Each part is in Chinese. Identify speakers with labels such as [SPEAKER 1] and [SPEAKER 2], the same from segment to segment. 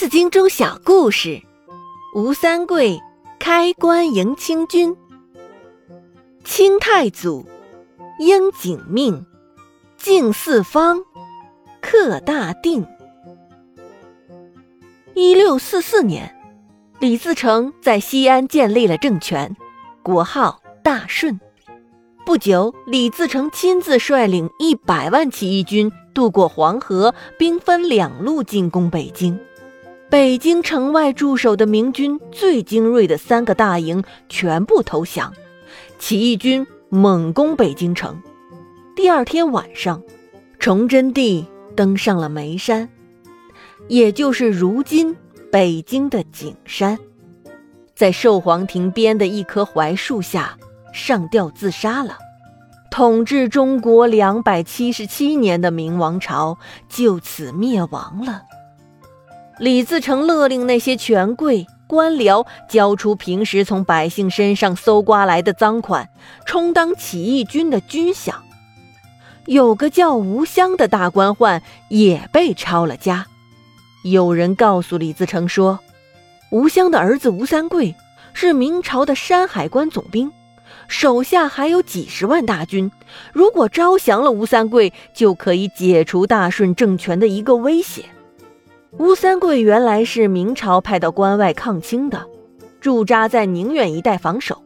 [SPEAKER 1] 子经》中小故事：吴三桂开关迎清军，清太祖应景命，敬四方，克大定。一六四四年，李自成在西安建立了政权，国号大顺。不久，李自成亲自率领一百万起义军渡过黄河，兵分两路进攻北京。北京城外驻守的明军最精锐的三个大营全部投降，起义军猛攻北京城。第二天晚上，崇祯帝登上了眉山，也就是如今北京的景山，在寿皇亭边的一棵槐树下上吊自杀了。统治中国两百七十七年的明王朝就此灭亡了。李自成勒令那些权贵官僚交出平时从百姓身上搜刮来的赃款，充当起义军的军饷。有个叫吴襄的大官宦也被抄了家。有人告诉李自成说，吴襄的儿子吴三桂是明朝的山海关总兵，手下还有几十万大军。如果招降了吴三桂，就可以解除大顺政权的一个威胁。吴三桂原来是明朝派到关外抗清的，驻扎在宁远一带防守。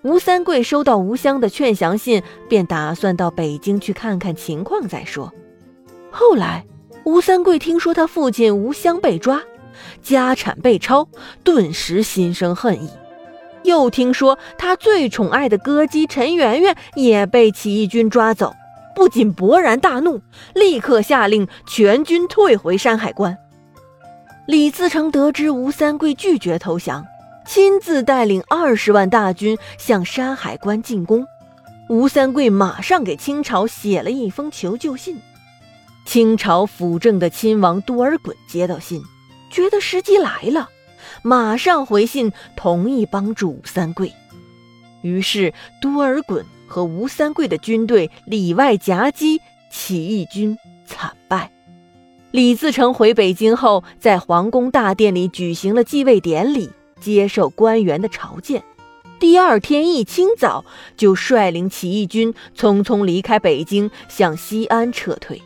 [SPEAKER 1] 吴三桂收到吴襄的劝降信，便打算到北京去看看情况再说。后来，吴三桂听说他父亲吴襄被抓，家产被抄，顿时心生恨意。又听说他最宠爱的歌姬陈圆圆也被起义军抓走，不仅勃然大怒，立刻下令全军退回山海关。李自成得知吴三桂拒绝投降，亲自带领二十万大军向山海关进攻。吴三桂马上给清朝写了一封求救信。清朝辅政的亲王多尔衮接到信，觉得时机来了，马上回信同意帮助吴三桂。于是多尔衮和吴三桂的军队里外夹击，起义军。李自成回北京后，在皇宫大殿里举行了继位典礼，接受官员的朝见。第二天一清早，就率领起义军匆匆离开北京，向西安撤退。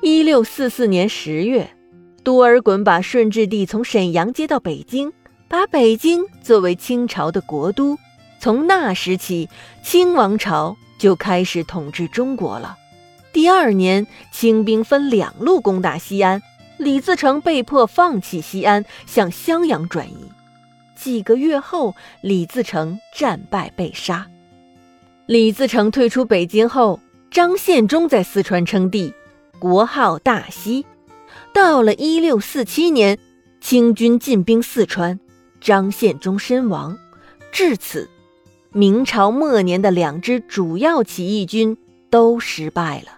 [SPEAKER 1] 一六四四年十月，多尔衮把顺治帝从沈阳接到北京，把北京作为清朝的国都。从那时起，清王朝就开始统治中国了。第二年，清兵分两路攻打西安，李自成被迫放弃西安，向襄阳转移。几个月后，李自成战败被杀。李自成退出北京后，张献忠在四川称帝，国号大西。到了一六四七年，清军进兵四川，张献忠身亡。至此，明朝末年的两支主要起义军都失败了。